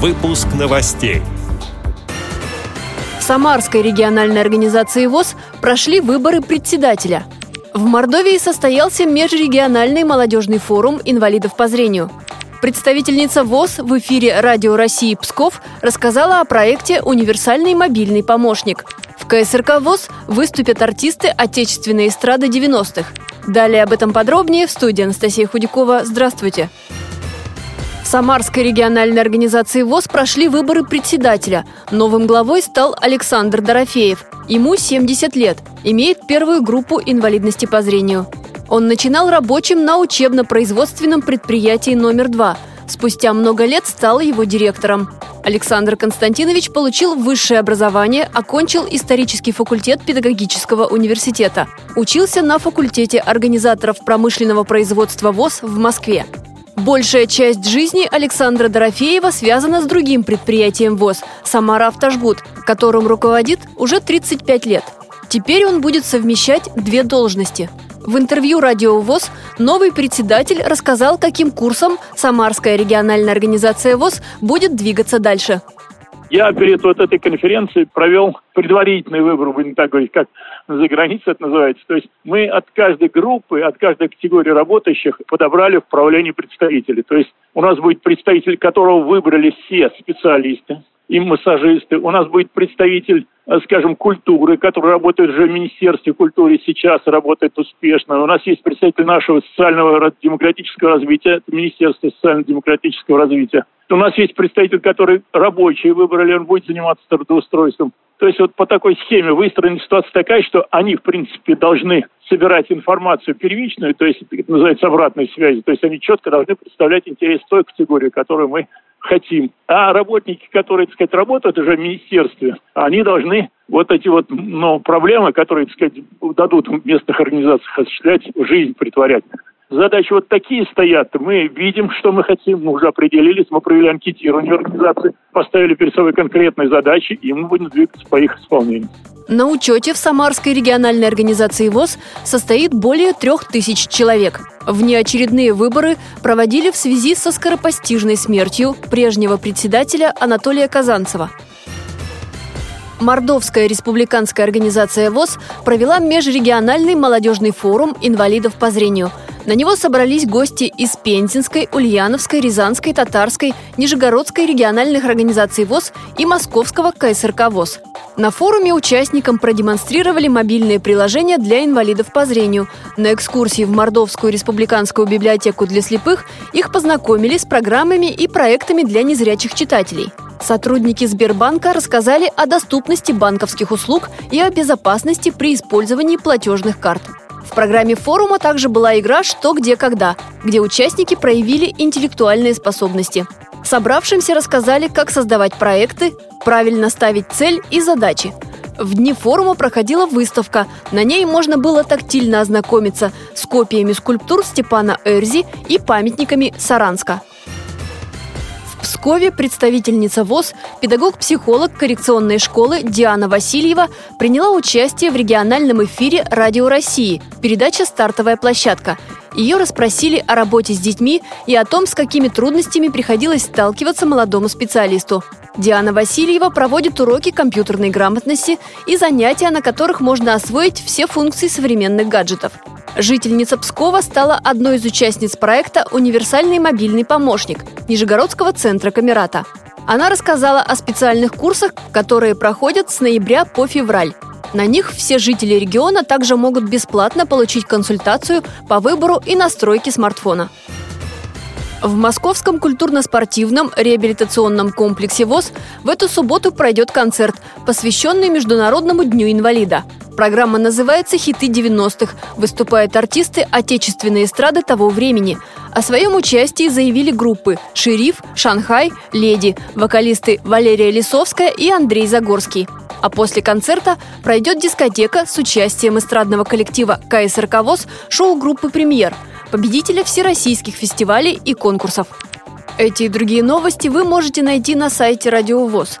Выпуск новостей. В Самарской региональной организации ВОЗ прошли выборы председателя. В Мордовии состоялся межрегиональный молодежный форум инвалидов по зрению. Представительница ВОЗ в эфире Радио России Псков рассказала о проекте «Универсальный мобильный помощник». В КСРК ВОЗ выступят артисты отечественной эстрады 90-х. Далее об этом подробнее в студии Анастасия Худякова. Здравствуйте. Самарской региональной организации ВОЗ прошли выборы председателя. Новым главой стал Александр Дорофеев. Ему 70 лет, имеет первую группу инвалидности по зрению. Он начинал рабочим на учебно-производственном предприятии номер два. Спустя много лет стал его директором. Александр Константинович получил высшее образование, окончил исторический факультет педагогического университета. Учился на факультете организаторов промышленного производства ВОЗ в Москве. Большая часть жизни Александра Дорофеева связана с другим предприятием ВОЗ – «Самара Автожгут», которым руководит уже 35 лет. Теперь он будет совмещать две должности. В интервью «Радио ВОЗ» новый председатель рассказал, каким курсом Самарская региональная организация ВОЗ будет двигаться дальше – я перед вот этой конференцией провел предварительный выбор, будем так говорить, как за границей это называется. То есть мы от каждой группы, от каждой категории работающих подобрали в правлении представителей. То есть у нас будет представитель, которого выбрали все специалисты и массажисты. У нас будет представитель, скажем, культуры, который работает уже в Министерстве культуры сейчас, работает успешно. У нас есть представитель нашего социального демократического развития, это Министерство социально-демократического развития. У нас есть представитель, который рабочие выбрали, он будет заниматься трудоустройством. То есть вот по такой схеме выстроена ситуация такая, что они, в принципе, должны собирать информацию первичную, то есть это называется обратной связи, то есть они четко должны представлять интерес той категории, которую мы хотим. А работники, которые, так сказать, работают уже в министерстве, они должны вот эти вот ну, проблемы, которые, так сказать, дадут местных организациях осуществлять, жизнь притворять. Задачи вот такие стоят. Мы видим, что мы хотим, мы уже определились, мы провели анкетирование организации, поставили перед собой конкретные задачи, и мы будем двигаться по их исполнению. На учете в Самарской региональной организации ВОЗ состоит более трех тысяч человек. Внеочередные выборы проводили в связи со скоропостижной смертью прежнего председателя Анатолия Казанцева. Мордовская республиканская организация ВОЗ провела межрегиональный молодежный форум инвалидов по зрению – на него собрались гости из Пензенской, Ульяновской, Рязанской, Татарской, Нижегородской региональных организаций ВОЗ и Московского КСРК ВОЗ. На форуме участникам продемонстрировали мобильные приложения для инвалидов по зрению. На экскурсии в Мордовскую республиканскую библиотеку для слепых их познакомили с программами и проектами для незрячих читателей. Сотрудники Сбербанка рассказали о доступности банковских услуг и о безопасности при использовании платежных карт. Программе форума также была игра «Что, где, когда», где участники проявили интеллектуальные способности. Собравшимся рассказали, как создавать проекты, правильно ставить цель и задачи. В дни форума проходила выставка. На ней можно было тактильно ознакомиться с копиями скульптур Степана Эрзи и памятниками Саранска. Пскове представительница ВОЗ, педагог-психолог коррекционной школы Диана Васильева приняла участие в региональном эфире «Радио России» передача «Стартовая площадка». Ее расспросили о работе с детьми и о том, с какими трудностями приходилось сталкиваться молодому специалисту. Диана Васильева проводит уроки компьютерной грамотности и занятия, на которых можно освоить все функции современных гаджетов. Жительница Пскова стала одной из участниц проекта «Универсальный мобильный помощник» Нижегородского центра Камерата. Она рассказала о специальных курсах, которые проходят с ноября по февраль. На них все жители региона также могут бесплатно получить консультацию по выбору и настройке смартфона. В Московском культурно-спортивном реабилитационном комплексе ВОЗ в эту субботу пройдет концерт, посвященный Международному дню инвалида. Программа называется «Хиты 90-х». Выступают артисты отечественной эстрады того времени. О своем участии заявили группы «Шериф», «Шанхай», «Леди», вокалисты Валерия Лисовская и Андрей Загорский. А после концерта пройдет дискотека с участием эстрадного коллектива КСРК ВОЗ шоу группы «Премьер», победителя всероссийских фестивалей и конкурсов. Эти и другие новости вы можете найти на сайте Радио ВОЗ.